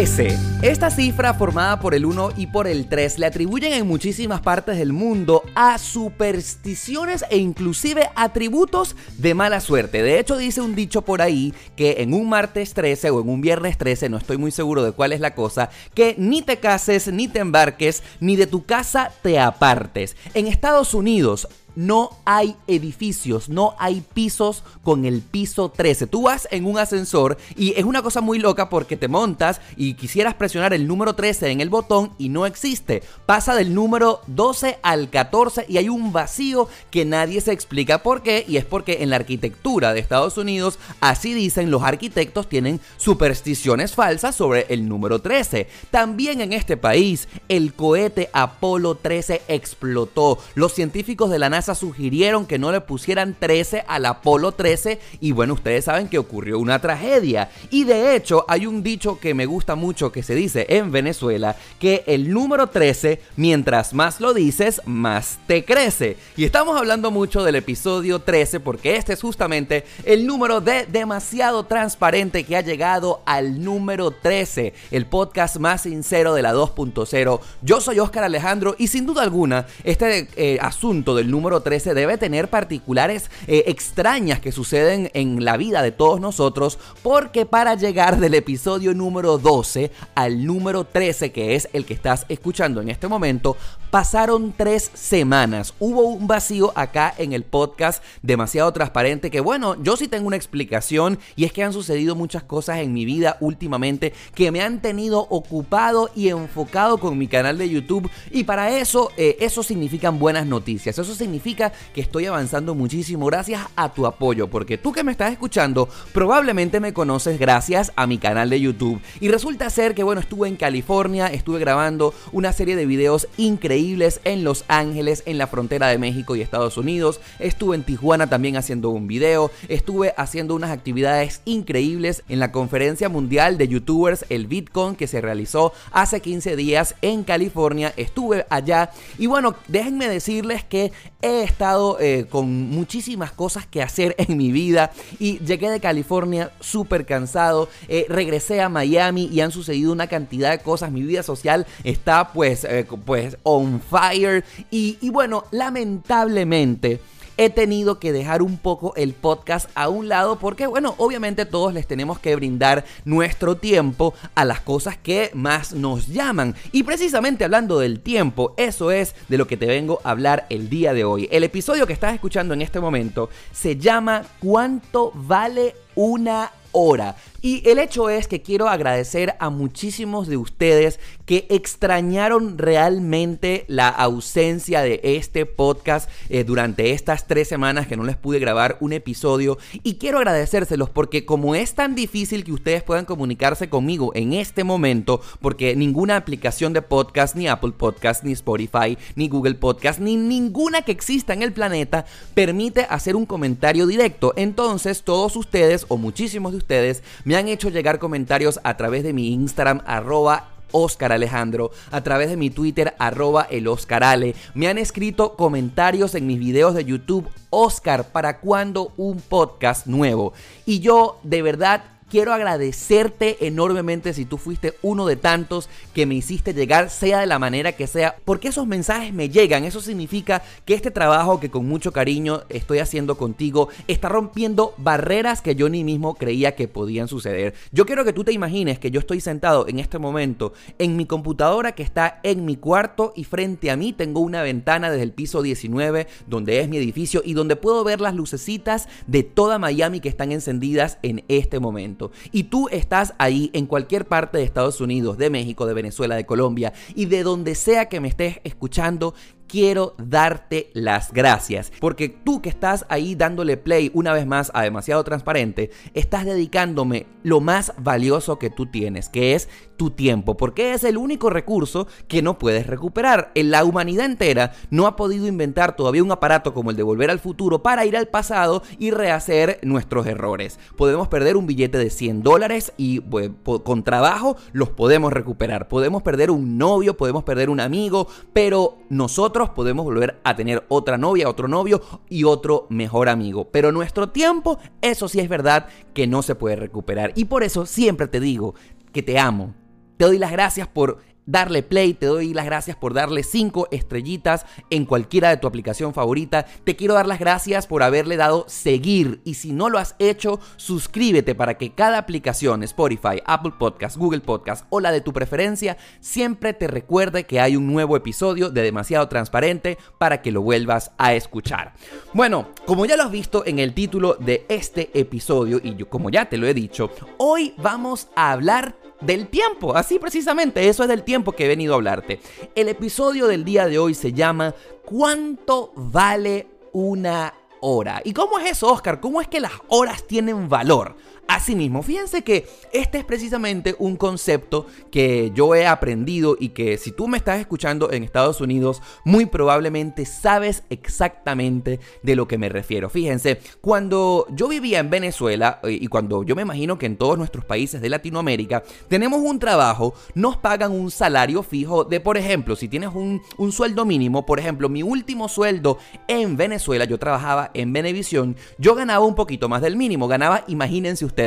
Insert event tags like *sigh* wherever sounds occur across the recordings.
13. Esta cifra formada por el 1 y por el 3 le atribuyen en muchísimas partes del mundo a supersticiones e inclusive atributos de mala suerte. De hecho dice un dicho por ahí que en un martes 13 o en un viernes 13, no estoy muy seguro de cuál es la cosa, que ni te cases, ni te embarques, ni de tu casa te apartes. En Estados Unidos no hay edificios, no hay pisos con el piso 13. Tú vas en un ascensor y es una cosa muy loca porque te montas y quisieras presionar el número 13 en el botón y no existe. Pasa del número 12 al 14 y hay un vacío que nadie se explica por qué y es porque en la arquitectura de Estados Unidos, así dicen los arquitectos, tienen supersticiones falsas sobre el número 13. También en este país, el cohete Apolo 13 explotó. Los científicos de la NASA sugirieron que no le pusieran 13 al Apolo 13 y bueno, ustedes saben que ocurrió una tragedia. Y de hecho hay un dicho que me gusta mucho que se dice en Venezuela, que el número 13, mientras más lo dices, más te crece. Y estamos hablando mucho del episodio 13 porque este es justamente el número de demasiado transparente que ha llegado al número 13, el podcast más sincero de la 2.0. Yo soy Oscar Alejandro y sin duda alguna este eh, asunto del número 13 debe tener particulares eh, extrañas que suceden en la vida de todos nosotros, porque para llegar del episodio número 12 al número 13, que es el que estás escuchando en este momento, pasaron tres semanas. Hubo un vacío acá en el podcast demasiado transparente que bueno, yo sí tengo una explicación y es que han sucedido muchas cosas en mi vida últimamente que me han tenido ocupado y enfocado con mi canal de YouTube y para eso, eh, eso significan buenas noticias, eso significa que estoy avanzando muchísimo gracias a tu apoyo, porque tú que me estás escuchando probablemente me conoces gracias a mi canal de YouTube. Y resulta ser que, bueno, estuve en California, estuve grabando una serie de videos increíbles en Los Ángeles, en la frontera de México y Estados Unidos. Estuve en Tijuana también haciendo un video. Estuve haciendo unas actividades increíbles en la conferencia mundial de youtubers, el Bitcoin, que se realizó hace 15 días en California. Estuve allá y bueno, déjenme decirles que he estado eh, con muchísimas cosas que hacer en mi vida y llegué de California súper cansado, eh, regresé a Miami y han sucedido una cantidad de cosas, mi vida social está pues, eh, pues on fire y, y bueno, lamentablemente he tenido que dejar un poco el podcast a un lado porque, bueno, obviamente todos les tenemos que brindar nuestro tiempo a las cosas que más nos llaman. Y precisamente hablando del tiempo, eso es de lo que te vengo a hablar el día de hoy. El episodio que estás escuchando en este momento se llama ¿Cuánto vale una hora. Y el hecho es que quiero agradecer a muchísimos de ustedes que extrañaron realmente la ausencia de este podcast eh, durante estas tres semanas que no les pude grabar un episodio. Y quiero agradecérselos porque como es tan difícil que ustedes puedan comunicarse conmigo en este momento, porque ninguna aplicación de podcast, ni Apple Podcast, ni Spotify, ni Google Podcast, ni ninguna que exista en el planeta permite hacer un comentario directo. Entonces todos ustedes o muchísimos de ustedes me han hecho llegar comentarios a través de mi Instagram arroba Oscar Alejandro, a través de mi Twitter, arroba el Oscarale. Me han escrito comentarios en mis videos de YouTube, Oscar, ¿para cuándo un podcast nuevo? Y yo de verdad Quiero agradecerte enormemente si tú fuiste uno de tantos que me hiciste llegar, sea de la manera que sea, porque esos mensajes me llegan. Eso significa que este trabajo que con mucho cariño estoy haciendo contigo está rompiendo barreras que yo ni mismo creía que podían suceder. Yo quiero que tú te imagines que yo estoy sentado en este momento en mi computadora que está en mi cuarto y frente a mí tengo una ventana desde el piso 19 donde es mi edificio y donde puedo ver las lucecitas de toda Miami que están encendidas en este momento y tú estás ahí en cualquier parte de Estados Unidos, de México, de Venezuela, de Colombia y de donde sea que me estés escuchando, quiero darte las gracias. Porque tú que estás ahí dándole play una vez más a demasiado transparente, estás dedicándome lo más valioso que tú tienes, que es tu tiempo, porque es el único recurso que no puedes recuperar. La humanidad entera no ha podido inventar todavía un aparato como el de volver al futuro para ir al pasado y rehacer nuestros errores. Podemos perder un billete de 100 dólares y pues, con trabajo los podemos recuperar. Podemos perder un novio, podemos perder un amigo, pero nosotros podemos volver a tener otra novia, otro novio y otro mejor amigo. Pero nuestro tiempo, eso sí es verdad que no se puede recuperar. Y por eso siempre te digo que te amo, te doy las gracias por darle play, te doy las gracias por darle 5 estrellitas en cualquiera de tu aplicación favorita. Te quiero dar las gracias por haberle dado seguir y si no lo has hecho, suscríbete para que cada aplicación, Spotify, Apple Podcast, Google Podcast o la de tu preferencia, siempre te recuerde que hay un nuevo episodio de Demasiado Transparente para que lo vuelvas a escuchar. Bueno, como ya lo has visto en el título de este episodio y yo como ya te lo he dicho, hoy vamos a hablar del tiempo. Así precisamente, eso es del tiempo que he venido a hablarte. El episodio del día de hoy se llama ¿Cuánto vale una hora? ¿Y cómo es eso, Oscar? ¿Cómo es que las horas tienen valor? Asimismo, fíjense que este es precisamente un concepto que yo he aprendido y que si tú me estás escuchando en Estados Unidos, muy probablemente sabes exactamente de lo que me refiero. Fíjense, cuando yo vivía en Venezuela eh, y cuando yo me imagino que en todos nuestros países de Latinoamérica tenemos un trabajo, nos pagan un salario fijo de, por ejemplo, si tienes un, un sueldo mínimo, por ejemplo, mi último sueldo en Venezuela, yo trabajaba en Venevisión, yo ganaba un poquito más del mínimo, ganaba, imagínense ustedes,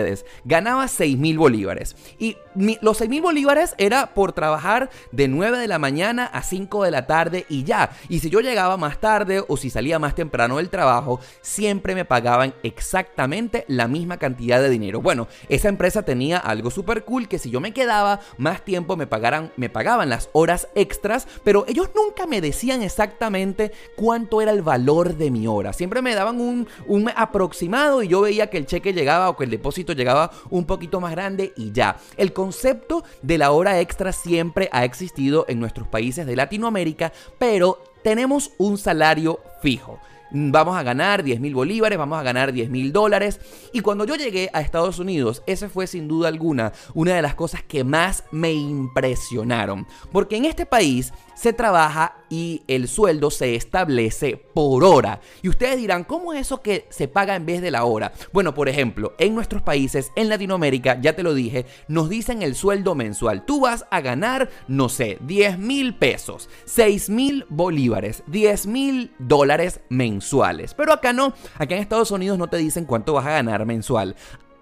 ganaba 6 mil bolívares. Y los 6 mil bolívares era por trabajar de 9 de la mañana a 5 de la tarde y ya. Y si yo llegaba más tarde o si salía más temprano del trabajo, siempre me pagaban exactamente la misma cantidad de dinero. Bueno, esa empresa tenía algo súper cool que si yo me quedaba más tiempo me, pagaran, me pagaban las horas extras, pero ellos nunca me decían exactamente cuánto era el valor de mi hora. Siempre me daban un, un aproximado y yo veía que el cheque llegaba o que el depósito llegaba un poquito más grande y ya. El concepto de la hora extra siempre ha existido en nuestros países de Latinoamérica, pero tenemos un salario fijo vamos a ganar 10 mil bolívares, vamos a ganar 10 mil dólares. Y cuando yo llegué a Estados Unidos, esa fue sin duda alguna una de las cosas que más me impresionaron. Porque en este país se trabaja y el sueldo se establece por hora. Y ustedes dirán, ¿cómo es eso que se paga en vez de la hora? Bueno, por ejemplo, en nuestros países, en Latinoamérica, ya te lo dije, nos dicen el sueldo mensual. Tú vas a ganar, no sé, 10 mil pesos, 6 mil bolívares, 10 mil dólares mensuales. Pero acá no, acá en Estados Unidos no te dicen cuánto vas a ganar mensual.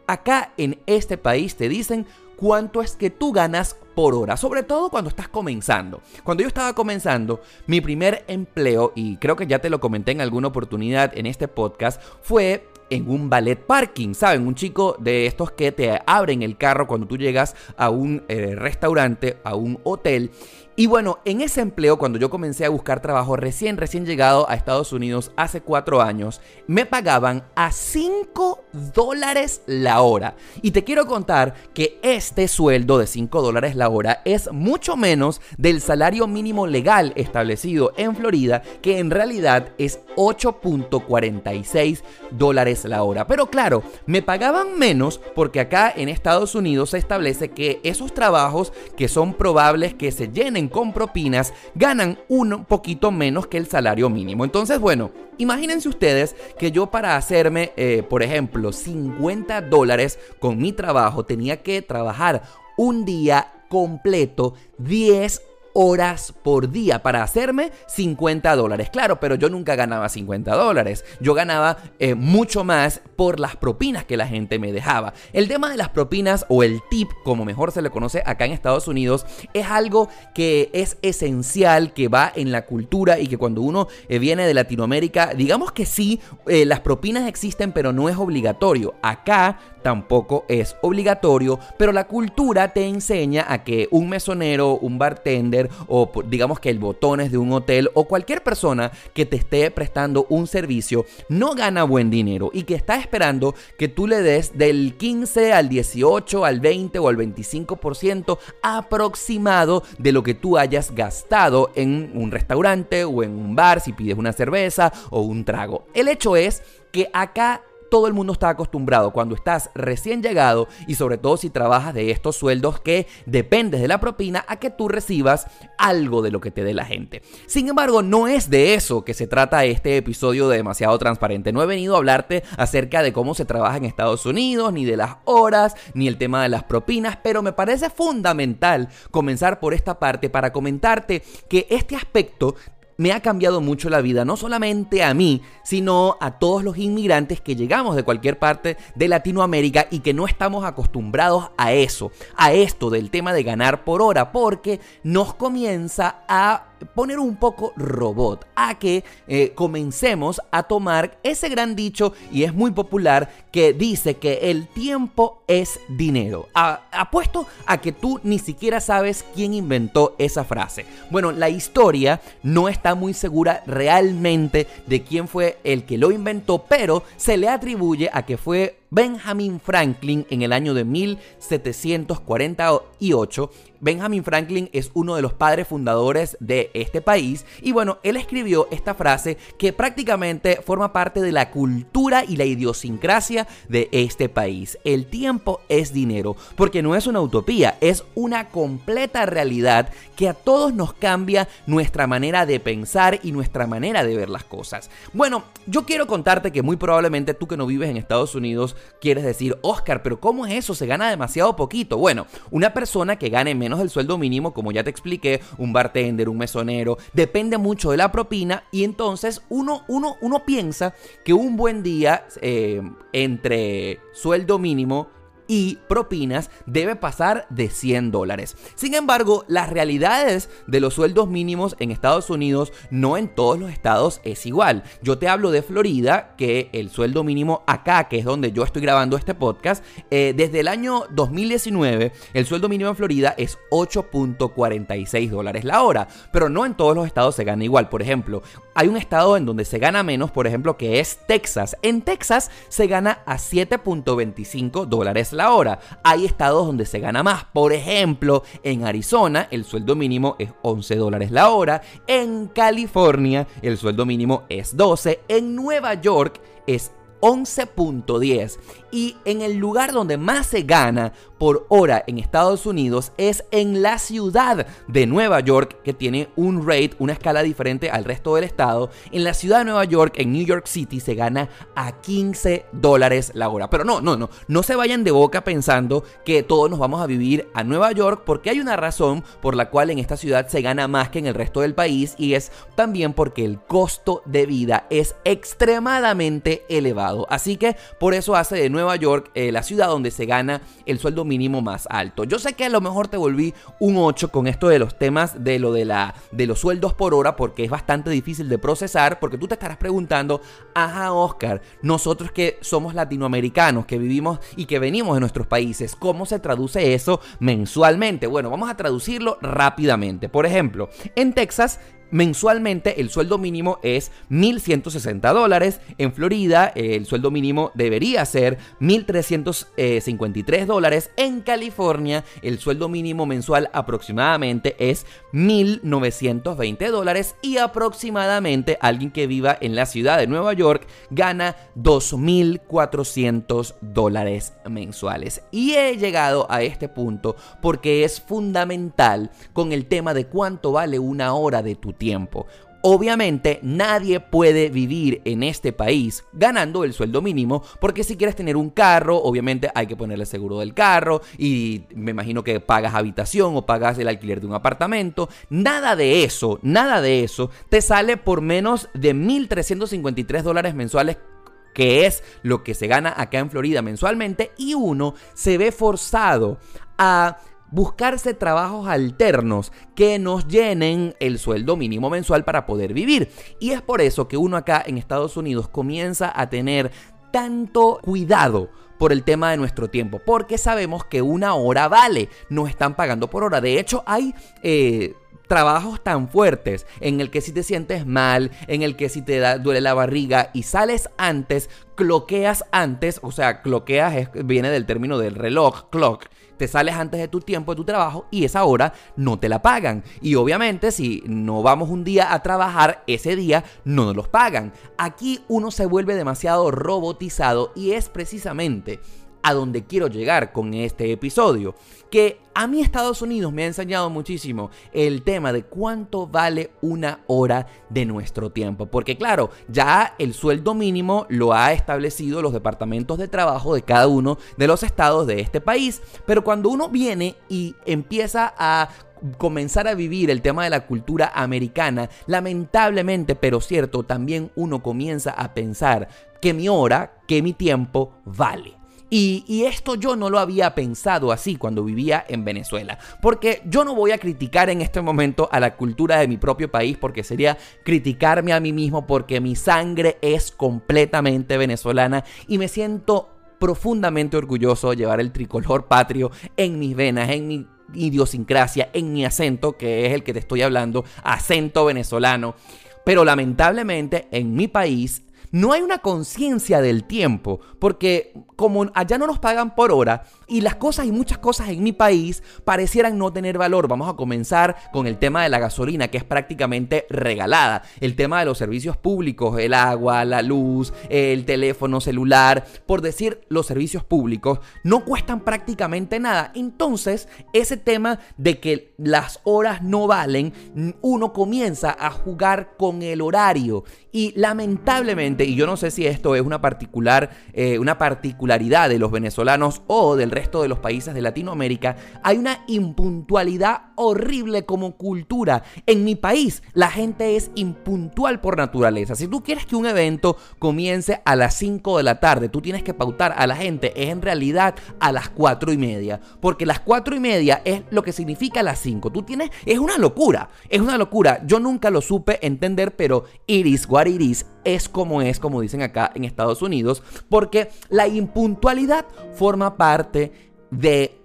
Acá en este país te dicen cuánto es que tú ganas por hora, sobre todo cuando estás comenzando. Cuando yo estaba comenzando, mi primer empleo, y creo que ya te lo comenté en alguna oportunidad en este podcast, fue en un ballet parking, ¿saben? Un chico de estos que te abren el carro cuando tú llegas a un eh, restaurante, a un hotel y bueno, en ese empleo, cuando yo comencé a buscar trabajo recién, recién llegado a Estados Unidos hace cuatro años, me pagaban a 5 dólares la hora. Y te quiero contar que este sueldo de 5 dólares la hora es mucho menos del salario mínimo legal establecido en Florida, que en realidad es 8.46 dólares la hora. Pero claro, me pagaban menos porque acá en Estados Unidos se establece que esos trabajos que son probables que se llenen con propinas ganan un poquito menos que el salario mínimo. Entonces, bueno, imagínense ustedes que yo para hacerme, eh, por ejemplo, 50 dólares con mi trabajo tenía que trabajar un día completo 10 horas por día para hacerme 50 dólares. Claro, pero yo nunca ganaba 50 dólares. Yo ganaba eh, mucho más por las propinas que la gente me dejaba. El tema de las propinas o el tip, como mejor se le conoce acá en Estados Unidos, es algo que es esencial, que va en la cultura y que cuando uno eh, viene de Latinoamérica, digamos que sí, eh, las propinas existen, pero no es obligatorio. Acá tampoco es obligatorio, pero la cultura te enseña a que un mesonero, un bartender o digamos que el botones de un hotel o cualquier persona que te esté prestando un servicio no gana buen dinero y que está esperando que tú le des del 15 al 18, al 20 o al 25% aproximado de lo que tú hayas gastado en un restaurante o en un bar si pides una cerveza o un trago. El hecho es que acá todo el mundo está acostumbrado cuando estás recién llegado y sobre todo si trabajas de estos sueldos que dependes de la propina a que tú recibas algo de lo que te dé la gente. Sin embargo, no es de eso que se trata este episodio de demasiado transparente. No he venido a hablarte acerca de cómo se trabaja en Estados Unidos, ni de las horas, ni el tema de las propinas, pero me parece fundamental comenzar por esta parte para comentarte que este aspecto me ha cambiado mucho la vida, no solamente a mí, sino a todos los inmigrantes que llegamos de cualquier parte de Latinoamérica y que no estamos acostumbrados a eso, a esto del tema de ganar por hora, porque nos comienza a poner un poco robot, a que eh, comencemos a tomar ese gran dicho y es muy popular que dice que el tiempo es dinero. apuesto a que tú ni siquiera sabes quién inventó esa frase. Bueno, la historia no está muy segura realmente de quién fue el que lo inventó, pero se le atribuye a que fue Benjamin Franklin en el año de 1748 Benjamin Franklin es uno de los padres fundadores de este país y bueno, él escribió esta frase que prácticamente forma parte de la cultura y la idiosincrasia de este país. El tiempo es dinero, porque no es una utopía, es una completa realidad que a todos nos cambia nuestra manera de pensar y nuestra manera de ver las cosas. Bueno, yo quiero contarte que muy probablemente tú que no vives en Estados Unidos quieres decir, Oscar, pero ¿cómo es eso? Se gana demasiado poquito. Bueno, una persona que gane menos del sueldo mínimo, como ya te expliqué, un bartender, un mesonero, depende mucho de la propina y entonces uno, uno, uno piensa que un buen día eh, entre sueldo mínimo y propinas debe pasar de 100 dólares. Sin embargo, las realidades de los sueldos mínimos en Estados Unidos no en todos los estados es igual. Yo te hablo de Florida, que el sueldo mínimo acá, que es donde yo estoy grabando este podcast, eh, desde el año 2019 el sueldo mínimo en Florida es 8.46 dólares la hora, pero no en todos los estados se gana igual. Por ejemplo, hay un estado en donde se gana menos, por ejemplo, que es Texas. En Texas se gana a 7.25 dólares la hora. Hay estados donde se gana más. Por ejemplo, en Arizona el sueldo mínimo es 11 dólares la hora. En California el sueldo mínimo es 12. En Nueva York es 11.10 y en el lugar donde más se gana por hora en Estados Unidos es en la ciudad de Nueva York, que tiene un rate, una escala diferente al resto del estado. En la ciudad de Nueva York, en New York City, se gana a 15 dólares la hora. Pero no, no, no, no se vayan de boca pensando que todos nos vamos a vivir a Nueva York, porque hay una razón por la cual en esta ciudad se gana más que en el resto del país y es también porque el costo de vida es extremadamente elevado. Así que por eso hace de Nueva York eh, la ciudad donde se gana el sueldo mínimo más alto. Yo sé que a lo mejor te volví un 8 con esto de los temas de lo de la de los sueldos por hora porque es bastante difícil de procesar porque tú te estarás preguntando, "Ajá, Oscar, nosotros que somos latinoamericanos, que vivimos y que venimos de nuestros países, ¿cómo se traduce eso mensualmente?" Bueno, vamos a traducirlo rápidamente. Por ejemplo, en Texas Mensualmente el sueldo mínimo es 1.160 dólares. En Florida el sueldo mínimo debería ser 1.353 dólares. En California el sueldo mínimo mensual aproximadamente es 1.920 dólares. Y aproximadamente alguien que viva en la ciudad de Nueva York gana 2.400 dólares mensuales. Y he llegado a este punto porque es fundamental con el tema de cuánto vale una hora de tu tiempo. Obviamente nadie puede vivir en este país ganando el sueldo mínimo porque si quieres tener un carro, obviamente hay que ponerle seguro del carro y me imagino que pagas habitación o pagas el alquiler de un apartamento. Nada de eso, nada de eso te sale por menos de 1.353 dólares mensuales que es lo que se gana acá en Florida mensualmente y uno se ve forzado a buscarse trabajos alternos que nos llenen el sueldo mínimo mensual para poder vivir. Y es por eso que uno acá en Estados Unidos comienza a tener tanto cuidado por el tema de nuestro tiempo, porque sabemos que una hora vale, nos están pagando por hora. De hecho, hay eh, trabajos tan fuertes en el que si te sientes mal, en el que si te da, duele la barriga y sales antes, cloqueas antes, o sea, cloqueas viene del término del reloj, clock, te sales antes de tu tiempo de tu trabajo y esa hora no te la pagan. Y obviamente si no vamos un día a trabajar, ese día no nos los pagan. Aquí uno se vuelve demasiado robotizado y es precisamente a donde quiero llegar con este episodio. Que a mí Estados Unidos me ha enseñado muchísimo el tema de cuánto vale una hora de nuestro tiempo. Porque claro, ya el sueldo mínimo lo ha establecido los departamentos de trabajo de cada uno de los estados de este país. Pero cuando uno viene y empieza a comenzar a vivir el tema de la cultura americana, lamentablemente, pero cierto, también uno comienza a pensar que mi hora, que mi tiempo vale. Y, esto yo no lo había pensado así cuando vivía en Venezuela. Porque yo no voy a criticar en este momento a la cultura de mi propio país porque sería criticarme a mí mismo porque mi sangre es completamente venezolana y me siento profundamente orgulloso de llevar el tricolor patrio en mis venas, en mi idiosincrasia, en mi acento, que es el que te estoy hablando, acento venezolano. Pero lamentablemente en mi país no hay una conciencia del tiempo, porque como allá no nos pagan por hora y las cosas y muchas cosas en mi país parecieran no tener valor. Vamos a comenzar con el tema de la gasolina, que es prácticamente regalada. El tema de los servicios públicos, el agua, la luz, el teléfono celular, por decir los servicios públicos, no cuestan prácticamente nada. Entonces, ese tema de que las horas no valen, uno comienza a jugar con el horario. Y lamentablemente, y yo no sé si esto es una particular, eh, una particularidad de los venezolanos o del resto de los países de Latinoamérica, hay una impuntualidad horrible como cultura. En mi país, la gente es impuntual por naturaleza. Si tú quieres que un evento comience a las 5 de la tarde, tú tienes que pautar a la gente, es en realidad a las 4 y media. Porque las 4 y media es lo que significa las 5. Tú tienes, es una locura, es una locura. Yo nunca lo supe entender, pero iris iris es como es, como dicen acá en Estados Unidos, porque la impuntualidad forma parte de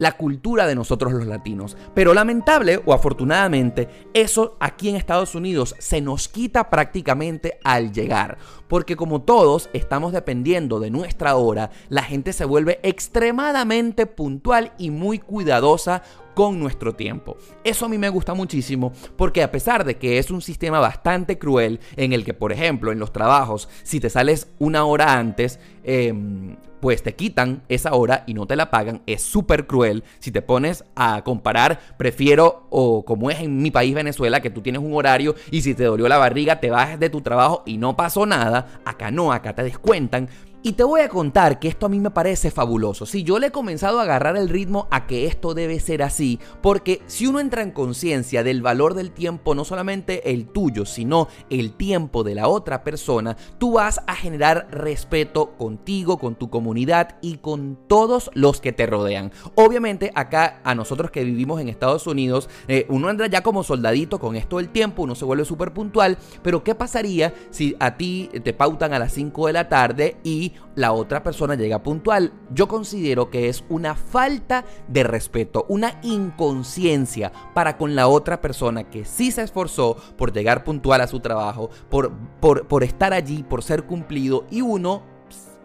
la cultura de nosotros los latinos. Pero lamentable o afortunadamente, eso aquí en Estados Unidos se nos quita prácticamente al llegar. Porque como todos estamos dependiendo de nuestra hora, la gente se vuelve extremadamente puntual y muy cuidadosa con nuestro tiempo. Eso a mí me gusta muchísimo porque a pesar de que es un sistema bastante cruel en el que, por ejemplo, en los trabajos, si te sales una hora antes, em, pues te quitan esa hora y no te la pagan. Es súper cruel. Si te pones a comparar, prefiero, o como es en mi país Venezuela, que tú tienes un horario y si te dolió la barriga, te vas de tu trabajo y no pasó nada. Acá no, acá te descuentan. Y te voy a contar que esto a mí me parece fabuloso. Si yo le he comenzado a agarrar el ritmo a que esto debe ser así, porque si uno entra en conciencia del valor del tiempo, no solamente el tuyo, sino el tiempo de la otra persona, tú vas a generar respeto contigo, con tu comunidad y con todos los que te rodean. Obviamente acá a nosotros que vivimos en Estados Unidos, eh, uno entra ya como soldadito con esto del tiempo, uno se vuelve súper puntual, pero ¿qué pasaría si a ti te pautan a las 5 de la tarde y la otra persona llega puntual. Yo considero que es una falta de respeto, una inconsciencia para con la otra persona que sí se esforzó por llegar puntual a su trabajo, por, por, por estar allí, por ser cumplido y uno,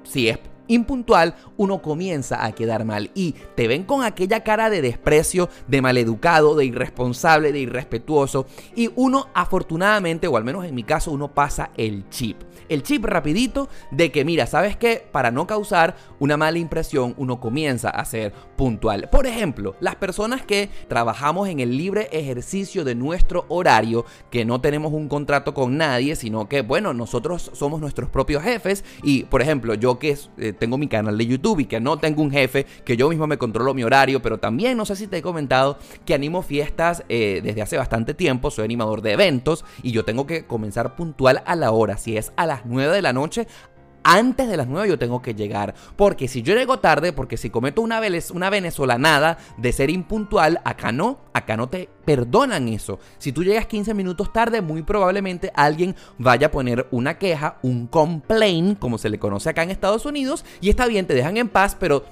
si es impuntual, uno comienza a quedar mal y te ven con aquella cara de desprecio, de maleducado, de irresponsable, de irrespetuoso y uno afortunadamente, o al menos en mi caso, uno pasa el chip. El chip rapidito de que mira, ¿sabes qué? Para no causar una mala impresión, uno comienza a ser puntual. Por ejemplo, las personas que trabajamos en el libre ejercicio de nuestro horario, que no tenemos un contrato con nadie, sino que, bueno, nosotros somos nuestros propios jefes y, por ejemplo, yo que eh, tengo mi canal de YouTube y que no tengo un jefe, que yo mismo me controlo mi horario, pero también no sé si te he comentado que animo fiestas eh, desde hace bastante tiempo, soy animador de eventos y yo tengo que comenzar puntual a la hora, si es a las 9 de la noche, antes de las 9 yo tengo que llegar. Porque si yo llego tarde, porque si cometo una, una venezolanada de ser impuntual, acá no, acá no te perdonan eso. Si tú llegas 15 minutos tarde, muy probablemente alguien vaya a poner una queja, un complaint, como se le conoce acá en Estados Unidos, y está bien, te dejan en paz, pero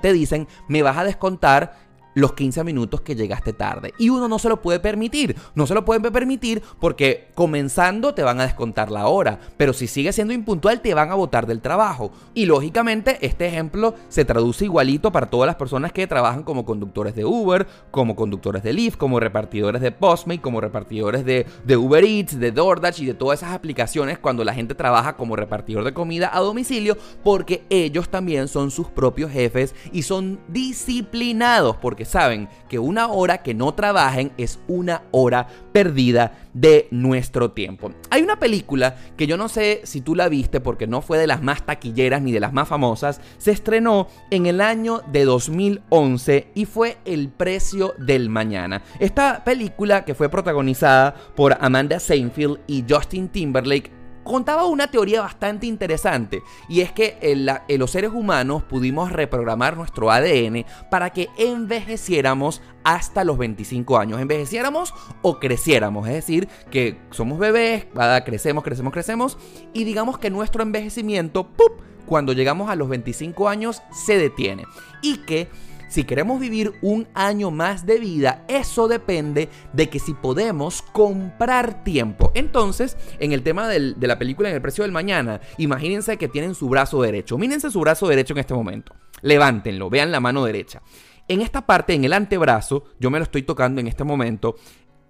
te dicen, me vas a descontar los 15 minutos que llegaste tarde. Y uno no se lo puede permitir. No se lo puede permitir porque comenzando te van a descontar la hora. Pero si sigues siendo impuntual te van a botar del trabajo. Y lógicamente este ejemplo se traduce igualito para todas las personas que trabajan como conductores de Uber, como conductores de Lyft, como repartidores de Postmate, como repartidores de, de Uber Eats, de DoorDash y de todas esas aplicaciones cuando la gente trabaja como repartidor de comida a domicilio porque ellos también son sus propios jefes y son disciplinados porque saben que una hora que no trabajen es una hora perdida de nuestro tiempo. Hay una película que yo no sé si tú la viste porque no fue de las más taquilleras ni de las más famosas, se estrenó en el año de 2011 y fue El precio del mañana. Esta película que fue protagonizada por Amanda Seinfeld y Justin Timberlake contaba una teoría bastante interesante y es que los seres humanos pudimos reprogramar nuestro ADN para que envejeciéramos hasta los 25 años, envejeciéramos o creciéramos, es decir, que somos bebés, crecemos, crecemos, crecemos y digamos que nuestro envejecimiento, cuando llegamos a los 25 años se detiene y que si queremos vivir un año más de vida, eso depende de que si podemos comprar tiempo. Entonces, en el tema de la película En el precio del mañana, imagínense que tienen su brazo derecho. Mírense su brazo derecho en este momento. Levántenlo, vean la mano derecha. En esta parte, en el antebrazo, yo me lo estoy tocando en este momento,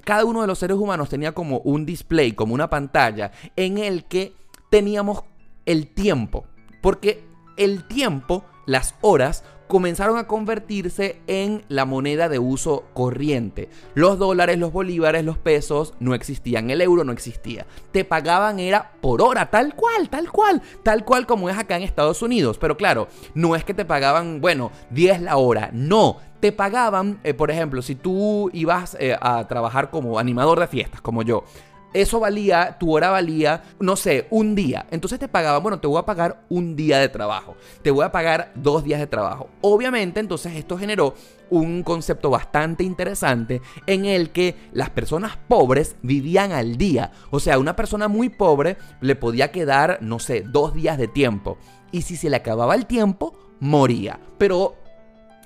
cada uno de los seres humanos tenía como un display, como una pantalla, en el que teníamos el tiempo. Porque el tiempo, las horas, comenzaron a convertirse en la moneda de uso corriente. Los dólares, los bolívares, los pesos no existían, el euro no existía. Te pagaban era por hora, tal cual, tal cual, tal cual como es acá en Estados Unidos. Pero claro, no es que te pagaban, bueno, 10 la hora, no. Te pagaban, eh, por ejemplo, si tú ibas eh, a trabajar como animador de fiestas, como yo, eso valía, tu hora valía, no sé, un día. Entonces te pagaban, bueno, te voy a pagar un día de trabajo, te voy a pagar dos días de trabajo. Obviamente, entonces esto generó un concepto bastante interesante en el que las personas pobres vivían al día. O sea, una persona muy pobre le podía quedar, no sé, dos días de tiempo. Y si se le acababa el tiempo, moría. Pero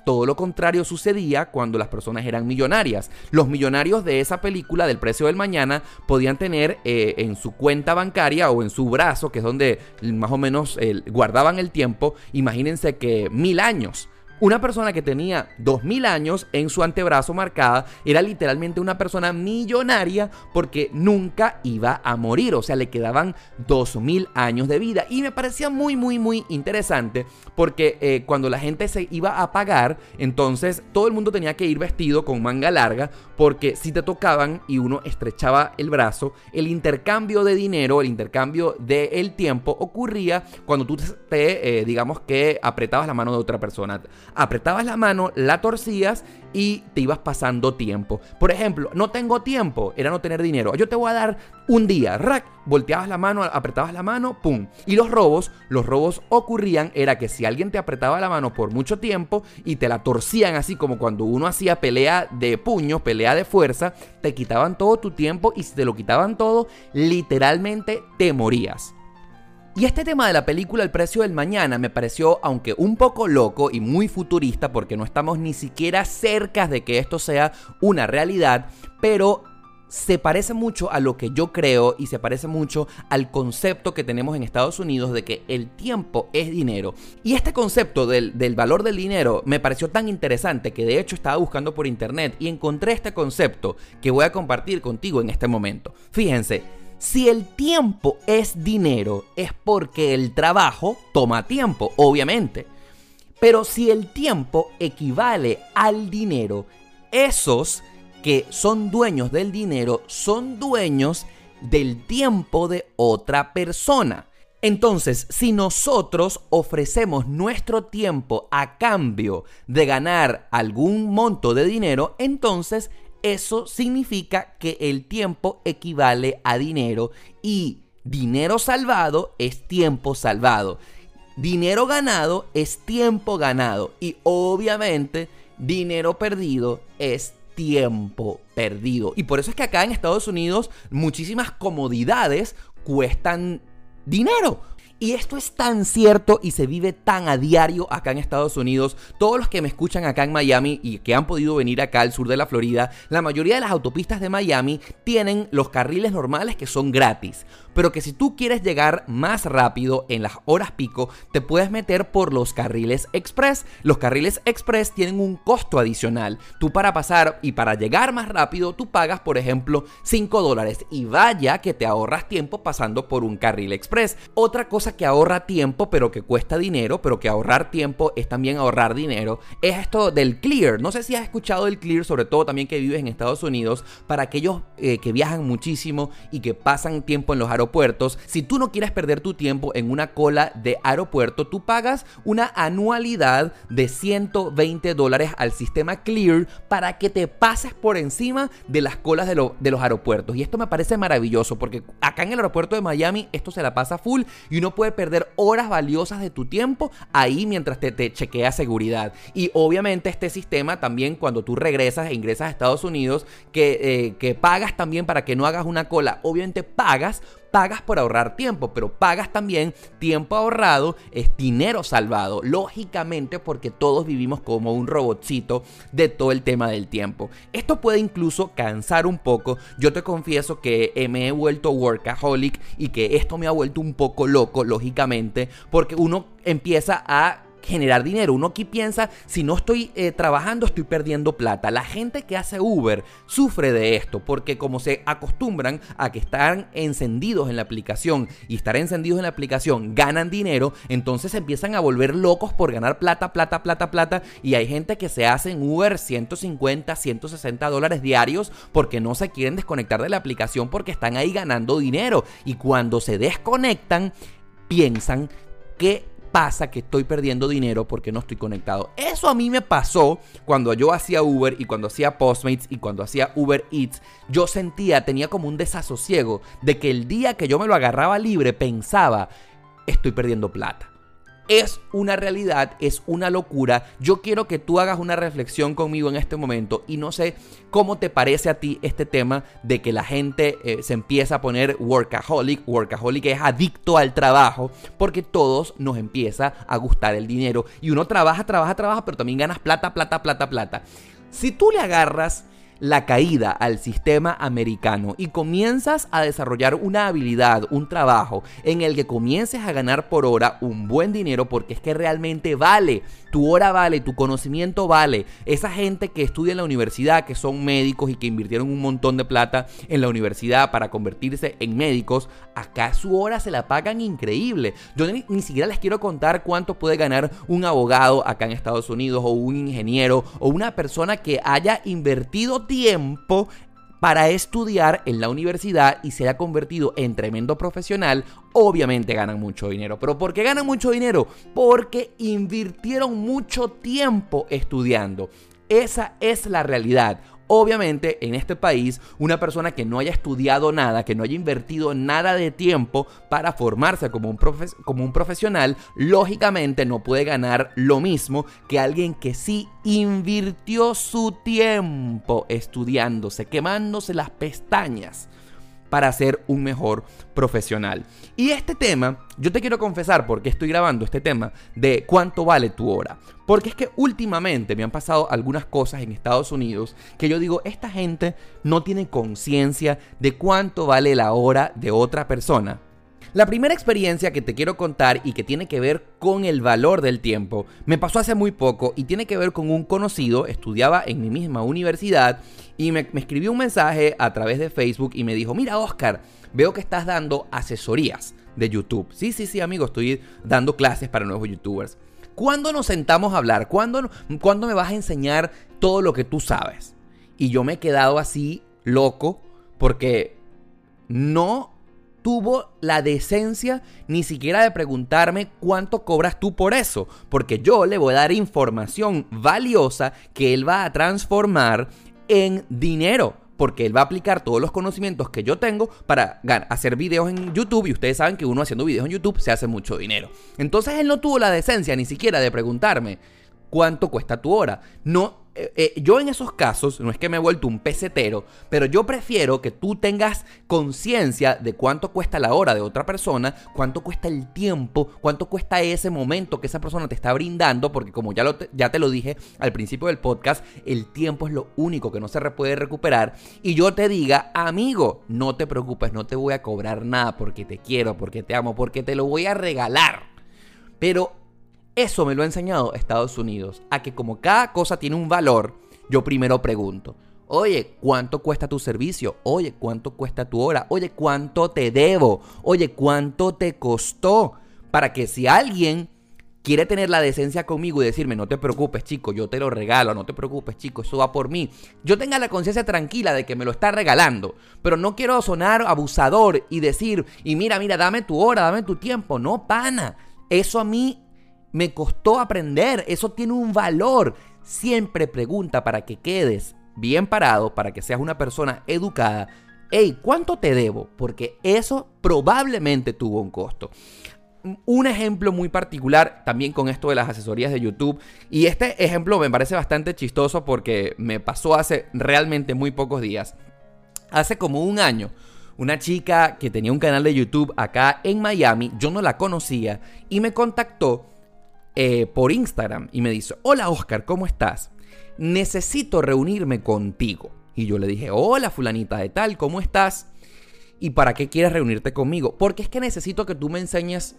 todo lo contrario sucedía cuando las personas eran millonarias. Los millonarios de esa película del precio del mañana podían tener eh, en su cuenta bancaria o en su brazo, que es donde más o menos eh, guardaban el tiempo, imagínense que mil años. Una persona que tenía 2000 años en su antebrazo marcada era literalmente una persona millonaria porque nunca iba a morir, o sea, le quedaban 2000 años de vida. Y me parecía muy, muy, muy interesante porque eh, cuando la gente se iba a pagar, entonces todo el mundo tenía que ir vestido con manga larga porque si te tocaban y uno estrechaba el brazo, el intercambio de dinero, el intercambio del tiempo ocurría cuando tú te, eh, digamos que apretabas la mano de otra persona apretabas la mano, la torcías y te ibas pasando tiempo. Por ejemplo, no tengo tiempo, era no tener dinero. Yo te voy a dar un día, rack, volteabas la mano, apretabas la mano, pum. Y los robos, los robos ocurrían era que si alguien te apretaba la mano por mucho tiempo y te la torcían así como cuando uno hacía pelea de puño, pelea de fuerza, te quitaban todo tu tiempo y si te lo quitaban todo, literalmente te morías. Y este tema de la película El precio del mañana me pareció, aunque un poco loco y muy futurista, porque no estamos ni siquiera cerca de que esto sea una realidad, pero se parece mucho a lo que yo creo y se parece mucho al concepto que tenemos en Estados Unidos de que el tiempo es dinero. Y este concepto del, del, valor del dinero me pareció tan interesante que de hecho estaba buscando por internet y encontré este concepto que voy a compartir contigo en este momento. Fíjense, si el tiempo es dinero, es porque el trabajo toma tiempo, obviamente. Pero si el tiempo equivale al dinero, esos que son dueños del dinero son dueños del tiempo de otra persona. Entonces, si nosotros ofrecemos nuestro tiempo a cambio de ganar algún monto de dinero, entonces eso significa que el tiempo equivale a dinero y dinero salvado es tiempo salvado. Dinero ganado es tiempo ganado y obviamente dinero perdido es tiempo perdido. Y por eso es que acá en Estados Unidos muchísimas comodidades cuestan dinero. Y esto es tan cierto y se vive tan a diario acá en Estados Unidos. Todos los que me escuchan acá en Miami y que han podido venir acá al sur de la Florida, la mayoría de las autopistas de Miami tienen los carriles normales que son gratis pero que si tú quieres llegar más rápido en las horas pico, te puedes meter por los carriles express. Los carriles express tienen un costo adicional. Tú para pasar y para llegar más rápido, tú pagas, por ejemplo, 5 dólares y vaya que te ahorras tiempo pasando por un carril express. Otra cosa que ahorra tiempo, pero que cuesta dinero, pero que ahorrar tiempo es también ahorrar dinero, es esto del Clear. No sé si has escuchado del Clear, sobre todo también que vives en Estados Unidos, para aquellos eh, que viajan muchísimo y que pasan tiempo en los aeropuertos. Si tú no quieres perder tu tiempo en una cola de aeropuerto, tú pagas una anualidad de 120 dólares al sistema Clear para que te pases por encima de las colas de, los aeropuertos. Y esto me parece maravilloso porque acá en el aeropuerto de Miami esto se la pasa full y uno puede perder horas valiosas de tu tiempo ahí mientras te, chequea seguridad. Y obviamente este sistema también cuando tú regresas e ingresas a Estados Unidos, que, eh, que pagas también para que no hagas una cola, obviamente pagas pagas por ahorrar tiempo, pero pagas también tiempo ahorrado, es dinero salvado, lógicamente porque todos vivimos como un robotcito de todo el tema del tiempo. Esto puede incluso cansar un poco, yo te confieso que me he vuelto workaholic y que esto me ha vuelto un poco loco, lógicamente, porque uno empieza a generar dinero. Uno aquí piensa, si no estoy eh, trabajando, estoy perdiendo plata. La gente que hace Uber sufre de esto porque como se acostumbran a que están encendidos en la aplicación y estar encendidos en la aplicación ganan dinero, entonces empiezan a volver locos por ganar plata, plata, plata, plata. Y hay gente que se hace en Uber 150, 160 dólares diarios porque no se quieren desconectar de la aplicación porque están ahí ganando dinero. Y cuando se desconectan, piensan que pasa que estoy perdiendo dinero porque no estoy conectado. Eso a mí me pasó cuando yo hacía Uber y cuando hacía Postmates y cuando hacía Uber Eats. Yo sentía, tenía como un desasosiego de que el día que yo me lo agarraba libre pensaba, estoy perdiendo plata es una realidad, es una locura. Yo quiero que tú hagas una reflexión conmigo en este momento y no sé cómo te parece a ti este tema de que la gente eh, se empieza a poner workaholic. Workaholic es adicto al trabajo porque todos nos empieza a gustar el dinero y uno trabaja, trabaja, trabaja, pero también ganas plata, plata, plata, plata. Si tú le agarras la caída al sistema americano y comienzas a desarrollar una habilidad, un trabajo en el que comiences a ganar por hora un buen dinero porque es que realmente vale, tu hora vale, tu conocimiento vale. Esa gente que estudia en la universidad, que son médicos y que invirtieron un montón de plata en la universidad para convertirse en médicos, acá su hora se la pagan increíble. Yo ni, siquiera les quiero contar cuánto puede ganar un abogado acá en Estados Unidos o un ingeniero o una persona que haya invertido tiempo para estudiar en la universidad y se ha convertido en tremendo profesional, obviamente ganan mucho dinero. ¿Pero por qué ganan mucho dinero? Porque invirtieron mucho tiempo estudiando. Esa es la realidad. Obviamente, en este país, una persona que no haya estudiado nada, que no haya invertido nada de tiempo para formarse como un, como un profesional, lógicamente no puede ganar lo mismo que alguien que sí invirtió su tiempo estudiándose, quemándose las pestañas para ser un mejor profesional. Y este tema, yo te quiero confesar porque estoy grabando este tema de cuánto vale tu hora. Porque es que últimamente me han pasado algunas cosas en Estados Unidos que yo digo, esta gente no tiene conciencia de cuánto vale la hora de otra persona. La primera experiencia que te quiero contar y que tiene que ver con el valor del tiempo me pasó hace muy poco y tiene que ver con un conocido, estudiaba en mi misma universidad y me, escribió un mensaje a través de Facebook y me dijo, mira Oscar, veo que estás dando asesorías de YouTube. Sí, sí, sí, amigo, estoy dando clases para nuevos youtubers. ¿Cuándo nos sentamos a hablar? ¿Cuándo, ¿Cuándo me vas a enseñar todo lo que tú sabes? Y yo me he quedado así loco porque no tuvo la decencia ni siquiera de preguntarme cuánto cobras tú por eso, porque yo le voy a dar información valiosa que él va a transformar en dinero. Porque él va a aplicar todos los conocimientos que yo tengo para hacer videos en YouTube. Y ustedes saben que uno haciendo videos en YouTube se hace mucho dinero. Entonces él no tuvo la decencia ni siquiera de preguntarme cuánto cuesta tu hora. No eh, eh, yo en esos casos, no es que me he vuelto un pesetero, pero yo prefiero que tú tengas conciencia de cuánto cuesta la hora de otra persona, cuánto cuesta el tiempo, cuánto cuesta ese momento que esa persona te está brindando, porque como ya, lo ya te lo dije al principio del podcast, el tiempo es lo único que no se puede recuperar. Y yo te diga, amigo, no te preocupes, no te voy a cobrar nada porque te quiero, porque te amo, porque te lo voy a regalar. Pero eso me lo ha enseñado Estados Unidos, a que como cada cosa tiene un valor, yo primero pregunto, oye, ¿cuánto cuesta tu servicio? Oye, ¿cuánto cuesta tu hora? Oye, ¿cuánto te debo? Oye, ¿cuánto te costó? para que si alguien quiere tener la decencia conmigo y decirme, no te preocupes, chico, yo te lo regalo, no te preocupes, chico, eso va por mí. Yo tenga la conciencia tranquila de que me lo está regalando, pero no quiero sonar abusador y decir, y mira, mira, dame tu hora, dame tu tiempo. No, pana. Eso a mí me costó aprender, eso tiene un valor. Siempre pregunta para que quedes bien parado, para que seas una persona educada. Hey, ¿cuánto te debo? Porque eso probablemente tuvo un costo un ejemplo muy particular también con esto de las asesorías de YouTube. Y este ejemplo me parece bastante chistoso porque me pasó hace realmente muy pocos días. Hace como un año, una chica que tenía un canal de YouTube acá en Miami, yo no la conocía y me contactó eh, por Instagram y me dice, hola Oscar, ¿cómo estás? Necesito reunirme contigo. Y yo le dije, hola fulanita de tal, ¿cómo estás? ¿Y para qué quieres reunirte conmigo? Porque es que necesito que tú me enseñes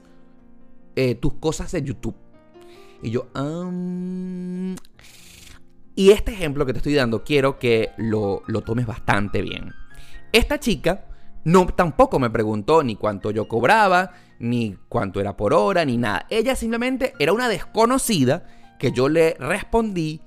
eh, tus cosas de YouTube. Y yo, y este ejemplo que te estoy dando, quiero que lo, lo tomes bastante bien. Esta chica no tampoco me preguntó ni cuánto yo cobraba, ni cuánto era por hora, ni nada. Ella simplemente era una desconocida que yo le respondí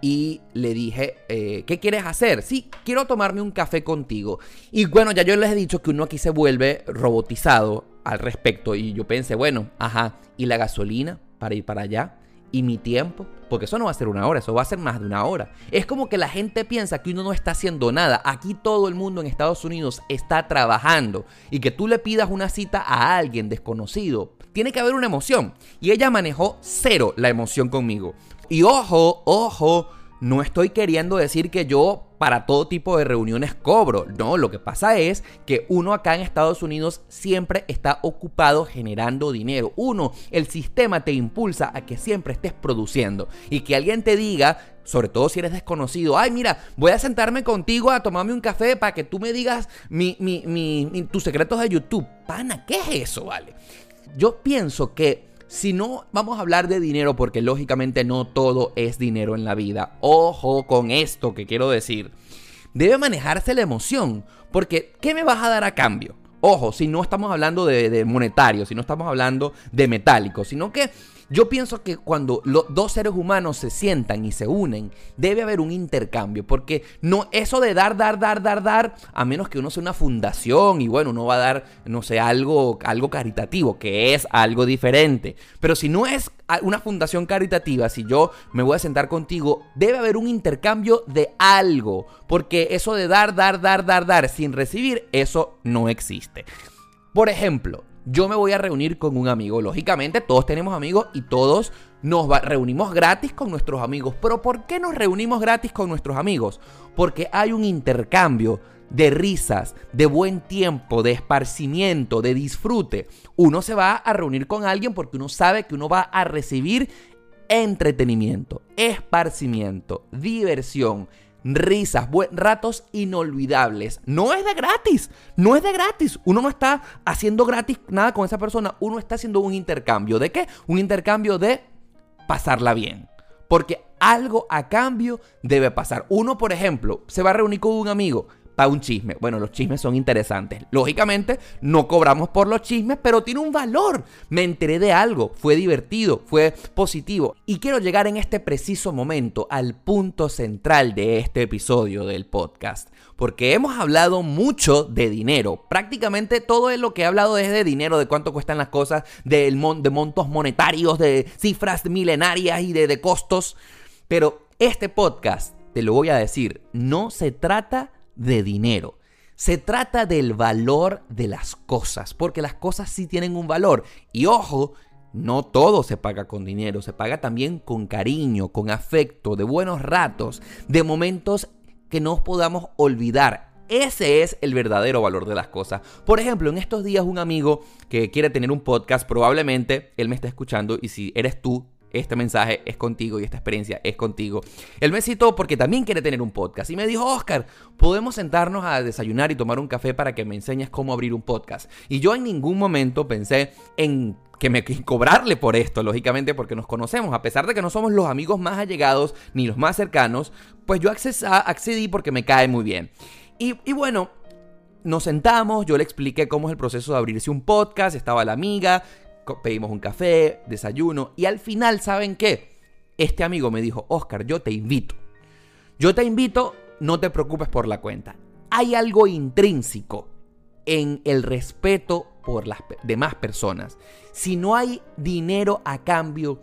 y le dije, eh, ¿qué quieres hacer? Sí, quiero tomarme un café contigo. Y bueno, ya yo les he dicho que uno aquí se vuelve robotizado al respecto. Y yo pensé, bueno, ajá, ¿y la gasolina para ir para allá? ¿Y mi tiempo? Porque eso no va a ser una hora, eso va a ser más de una hora. Es como que la gente piensa que uno no está haciendo nada. Aquí todo el mundo en Estados Unidos está trabajando. Y que tú le pidas una cita a alguien desconocido, tiene que haber una emoción. Y ella manejó cero la emoción conmigo. Y ojo, ojo, no estoy queriendo decir que yo para todo tipo de reuniones cobro. No, lo que pasa es que uno acá en Estados Unidos siempre está ocupado generando dinero. Uno, el sistema te impulsa a que siempre estés produciendo. Y que alguien te diga, sobre todo si eres desconocido, ay mira, voy a sentarme contigo a tomarme un café para que tú me digas mi, tus secretos de YouTube. Pana, ¿qué es eso, vale? Yo pienso que si no vamos a hablar de dinero, porque lógicamente no todo es dinero en la vida, ojo con esto que quiero decir, debe manejarse la emoción, porque ¿qué me vas a dar a cambio? Ojo, si no estamos hablando de, monetario, si no estamos hablando de metálico, sino que yo pienso que cuando los dos seres humanos se sientan y se unen, debe haber un intercambio, porque no eso de dar, dar, dar, dar, dar, a menos que uno sea una fundación y bueno, uno va a dar, no sé, algo, algo caritativo, que es algo diferente. Pero si no es una fundación caritativa, si yo me voy a sentar contigo, debe haber un intercambio de algo, porque eso de dar, dar, dar, dar, dar sin recibir, eso no existe. Por ejemplo, yo me voy a reunir con un amigo. Lógicamente, todos tenemos amigos y todos nos reunimos gratis con nuestros amigos. Pero ¿por qué nos reunimos gratis con nuestros amigos? Porque hay un intercambio de risas, de buen tiempo, de esparcimiento, de disfrute. Uno se va a reunir con alguien porque uno sabe que uno va a recibir entretenimiento, esparcimiento, diversión risas, ratos inolvidables. No es de gratis, no es de gratis. Uno no está haciendo gratis nada con esa persona, uno está haciendo un intercambio. ¿De qué? Un intercambio de pasarla bien. Porque algo a cambio debe pasar. Uno, por ejemplo, se va a reunir con un amigo un chisme. Bueno, los chismes son interesantes. Lógicamente, no cobramos por los chismes, pero tiene un valor. Me enteré de algo, fue divertido, fue positivo. Y quiero llegar en este preciso momento al punto central de este episodio del podcast. Porque hemos hablado mucho de dinero. Prácticamente todo lo que he hablado es de dinero, de cuánto cuestan las cosas, de, de montos monetarios, de cifras milenarias y de, de costos. Pero este podcast, te lo voy a decir, no se trata de dinero. Se trata del valor de las cosas, porque las cosas sí tienen un valor. Y ojo, no todo se paga con dinero, se paga también con cariño, con afecto, de buenos ratos, de momentos que no podamos olvidar. Ese es el verdadero valor de las cosas. Por ejemplo, en estos días un amigo que quiere tener un podcast, probablemente él me está escuchando y si eres tú, este mensaje es contigo y esta experiencia es contigo. Él me citó porque también quiere tener un podcast y me dijo, Oscar, podemos sentarnos a desayunar y tomar un café para que me enseñes cómo abrir un podcast. Y yo en ningún momento pensé en que me cobrarle por esto, lógicamente, porque nos conocemos. A pesar de que no somos los amigos más allegados ni los más cercanos, pues yo accedí porque me cae muy bien. Y, y bueno, nos sentamos, yo le expliqué cómo es el proceso de abrirse un podcast, estaba la amiga, pedimos un café, desayuno y al final, ¿saben qué? Este amigo me dijo, Oscar, yo te invito. Yo te invito, no te preocupes por la cuenta. Hay algo intrínseco en el respeto por las demás personas. Si no hay dinero a cambio,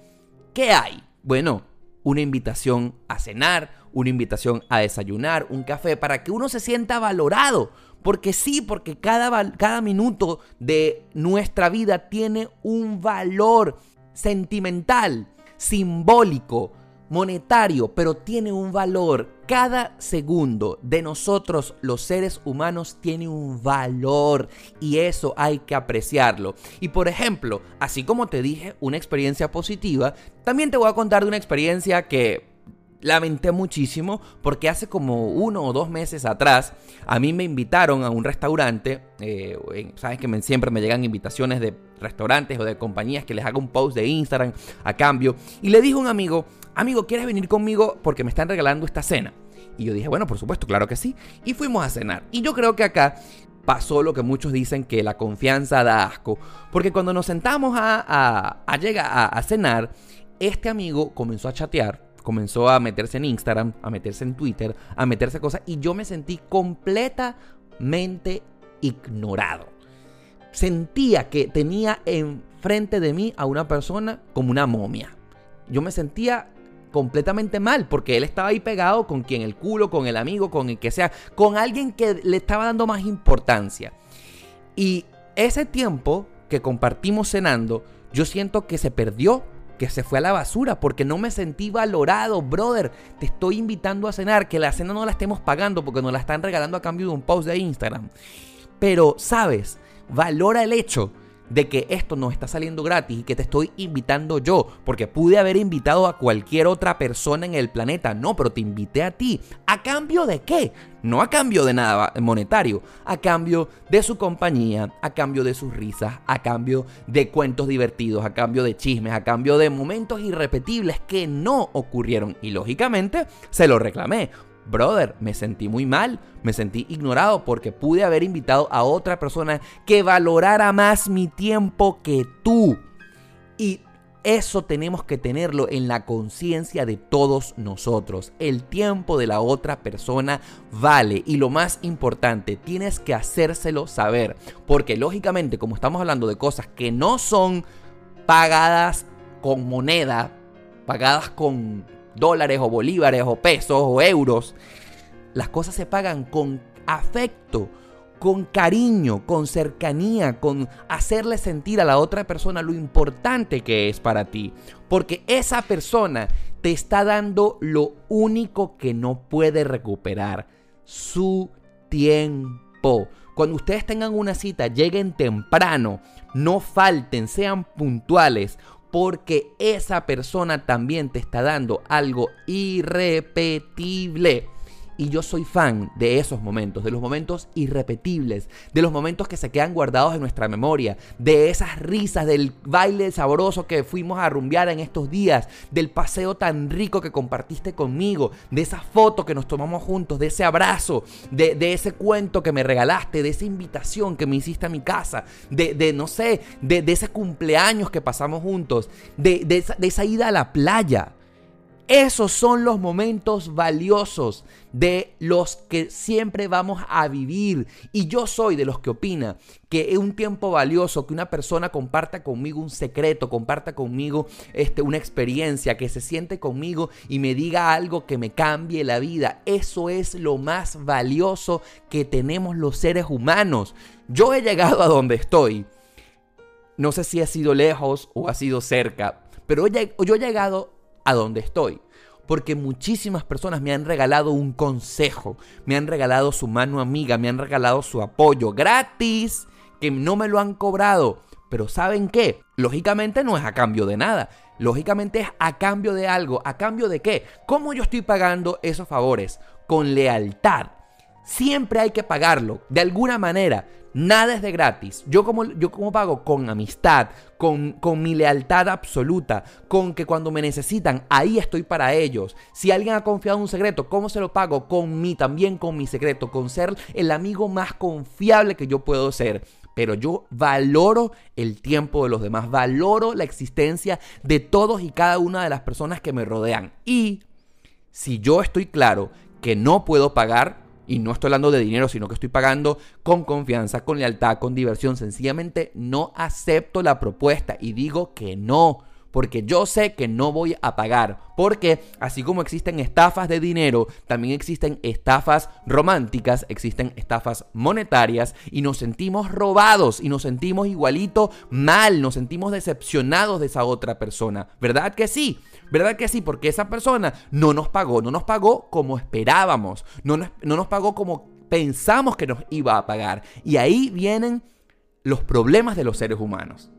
¿qué hay? Bueno, una invitación a cenar, una invitación a desayunar, un café, para que uno se sienta valorado. Porque sí, porque cada, cada minuto de nuestra vida tiene un valor sentimental, simbólico, monetario, pero tiene un valor. Cada segundo de nosotros, los seres humanos, tiene un valor y eso hay que apreciarlo. Y por ejemplo, así como te dije una experiencia positiva, también te voy a contar de una experiencia que lamenté muchísimo porque hace como uno o dos meses atrás a mí me invitaron a un restaurante. Eh, Sabes que siempre me llegan invitaciones de restaurantes o de compañías que les haga un post de Instagram a cambio. Y le dije a un amigo, amigo, ¿quieres venir conmigo porque me están regalando esta cena? Y yo dije, bueno, por supuesto, claro que sí. Y fuimos a cenar. Y yo creo que acá pasó lo que muchos dicen que la confianza da asco. Porque cuando nos sentamos a, a, llegar a cenar, este amigo comenzó a chatear comenzó a meterse en Instagram, a meterse en Twitter, a meterse cosas y yo me sentí completamente ignorado. Sentía que tenía enfrente de mí a una persona como una momia. Yo me sentía completamente mal porque él estaba ahí pegado con quien el culo, con el amigo, con el que sea, con alguien que le estaba dando más importancia. Y ese tiempo que compartimos cenando, yo siento que se perdió que se fue a la basura porque no me sentí valorado, brother. Te estoy invitando a cenar, que la cena no la estemos pagando porque nos la están regalando a cambio de un post de Instagram. Pero, ¿sabes? Valora el hecho de que esto no está saliendo gratis y que te estoy invitando yo, porque pude haber invitado a cualquier otra persona en el planeta, no, pero te invité a ti. ¿A cambio de qué? No a cambio de nada monetario, a cambio de su compañía, a cambio de sus risas, a cambio de cuentos divertidos, a cambio de chismes, a cambio de momentos irrepetibles que no ocurrieron. Y lógicamente se lo reclamé brother, me sentí muy mal, me sentí ignorado porque pude haber invitado a otra persona que valorara más mi tiempo que tú. Y eso tenemos que tenerlo en la conciencia de todos nosotros. El tiempo de la otra persona vale y lo más importante, tienes que hacérselo saber. Porque lógicamente, como estamos hablando de cosas que no son pagadas con moneda, pagadas con dólares o bolívares o pesos o euros. Las cosas se pagan con afecto, con cariño, con cercanía, con hacerle sentir a la otra persona lo importante que es para ti. Porque esa persona te está dando lo único que no puede recuperar, su tiempo. Cuando ustedes tengan una cita, lleguen temprano, no falten, sean puntuales porque esa persona también te está dando algo irrepetible. Y yo soy fan de esos momentos, de los momentos irrepetibles, de los momentos que se quedan guardados en nuestra memoria, de esas risas, del baile sabroso que fuimos a rumbear en estos días, del paseo tan rico que compartiste conmigo, de esa foto que nos tomamos juntos, de ese abrazo, de, ese cuento que me regalaste, de esa invitación que me hiciste a mi casa, de, no sé, de, ese cumpleaños que pasamos juntos, de, de esa ida a la playa. Esos son los momentos valiosos de los que siempre vamos a vivir. Y yo soy de los que opina que es un tiempo valioso que una persona comparta conmigo un secreto, comparta conmigo este, una experiencia, que se siente conmigo y me diga algo que me cambie la vida. Eso es lo más valioso que tenemos los seres humanos. Yo he llegado a donde estoy. No sé si ha sido lejos o ha sido cerca, pero yo he llegado a donde estoy. Porque muchísimas personas me han regalado un consejo, me han regalado su mano amiga, me han regalado su apoyo gratis, que no me lo han cobrado. Pero ¿saben qué? Lógicamente no es a cambio de nada. Lógicamente es a cambio de algo. ¿A cambio de qué? ¿Cómo yo estoy pagando esos favores? Con lealtad. Siempre hay que pagarlo, de alguna manera. Nada es de gratis. Yo como, yo como pago con amistad, con, con mi lealtad absoluta, con que cuando me necesitan, ahí estoy para ellos. Si alguien ha confiado un secreto, ¿cómo se lo pago? Con mí, también con mi secreto, con ser el amigo más confiable que yo puedo ser. pero yo valoro el tiempo de los demás, valoro la existencia de todos y cada una de las personas que me rodean. Y si yo estoy claro que no puedo pagar, y no estoy hablando de dinero, sino que estoy pagando con confianza, con lealtad, con diversión, sencillamente no acepto la propuesta y digo que no porque yo sé que no voy a pagar. Porque así como existen estafas de dinero, también existen estafas románticas, existen estafas monetarias y nos sentimos robados y nos sentimos igualito mal, nos sentimos decepcionados de esa otra persona. ¿Verdad que sí? ¿Verdad que sí? Porque esa persona no nos pagó, no nos pagó como esperábamos, no nos, no nos pagó como pensamos que nos iba a pagar. Y ahí vienen los problemas de los seres humanos.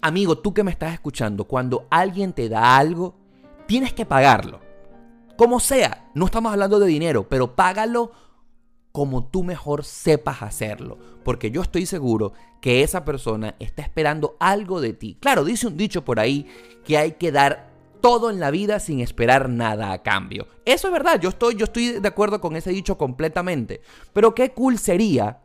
Amigo, tú que me estás escuchando, cuando alguien te da algo, tienes que pagarlo. Como sea, no estamos hablando de dinero, pero págalo como tú mejor sepas hacerlo. Porque yo estoy seguro que esa persona está esperando algo de ti. Claro, dice un dicho por ahí que hay que dar todo en la vida sin esperar nada a cambio. Eso es verdad, yo estoy, yo estoy de acuerdo con ese dicho completamente. Pero qué cool sería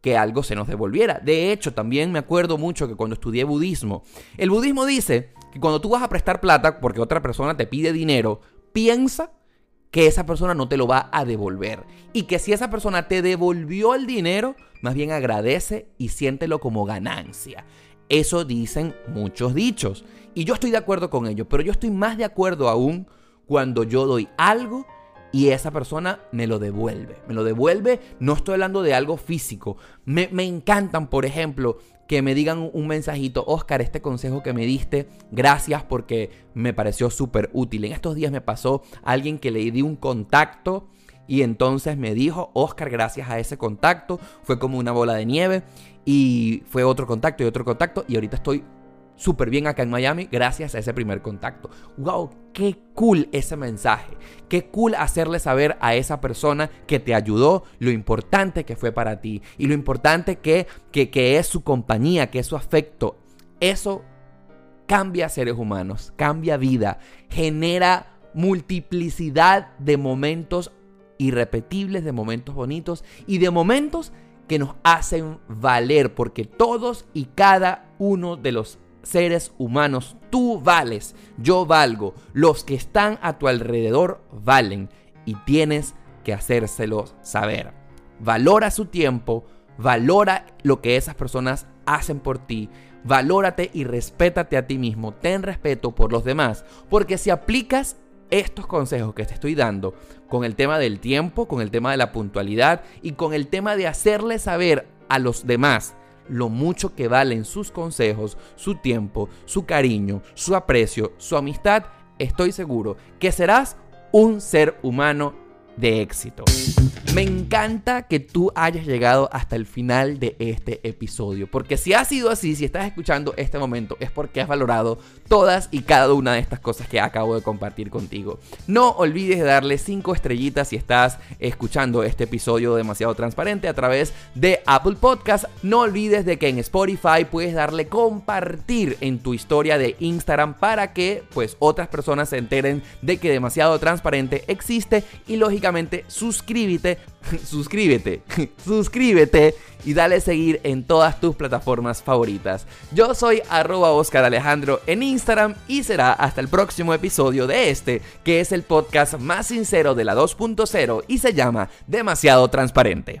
que algo se nos devolviera. De hecho, también me acuerdo mucho que cuando estudié budismo, el budismo dice que cuando tú vas a prestar plata porque otra persona te pide dinero, piensa que esa persona no te lo va a devolver. Y que si esa persona te devolvió el dinero, más bien agradece y siéntelo como ganancia. Eso dicen muchos dichos. Y yo estoy de acuerdo con ello, pero yo estoy más de acuerdo aún cuando yo doy algo y esa persona me lo devuelve. Me lo devuelve, no estoy hablando de algo físico. Me, encantan, por ejemplo, que me digan un mensajito, Oscar, este consejo que me diste, gracias porque me pareció súper útil. En estos días me pasó alguien que le di un contacto y entonces me dijo, Oscar, gracias a ese contacto, fue como una bola de nieve y fue otro contacto y otro contacto y ahorita estoy súper bien acá en Miami gracias a ese primer contacto. ¡Wow! ¡Qué cool ese mensaje! ¡Qué cool hacerle saber a esa persona que te ayudó lo importante que fue para ti y lo importante que, que, que es su compañía, que es su afecto! Eso cambia seres humanos, cambia vida, genera multiplicidad de momentos irrepetibles, de momentos bonitos y de momentos que nos hacen valer, porque todos y cada uno de los seres humanos, tú vales, yo valgo, los que están a tu alrededor valen y tienes que hacérselos saber. Valora su tiempo, valora lo que esas personas hacen por ti, valórate y respétate a ti mismo, ten respeto por los demás, porque si aplicas estos consejos que te estoy dando con el tema del tiempo, con el tema de la puntualidad y con el tema de hacerle saber a los demás lo mucho que valen sus consejos, su tiempo, su cariño, su aprecio, su amistad, estoy seguro que serás un ser humano de éxito. Me encanta que tú hayas llegado hasta el final de este episodio, porque si ha sido así, si estás escuchando este momento, es porque has valorado todas y cada una de estas cosas que acabo de compartir contigo. No olvides de darle 5 estrellitas si estás escuchando este episodio demasiado transparente a través de Apple Podcast. No olvides de que en Spotify puedes darle compartir en tu historia de Instagram para que pues otras personas se enteren de que demasiado transparente existe y lógicamente suscríbete *laughs* suscríbete, *laughs* suscríbete y dale seguir en todas tus plataformas favoritas. Yo soy arroba Oscar Alejandro en Instagram y será hasta el próximo episodio de este, que es el podcast más sincero de la 2.0 y se llama Demasiado Transparente.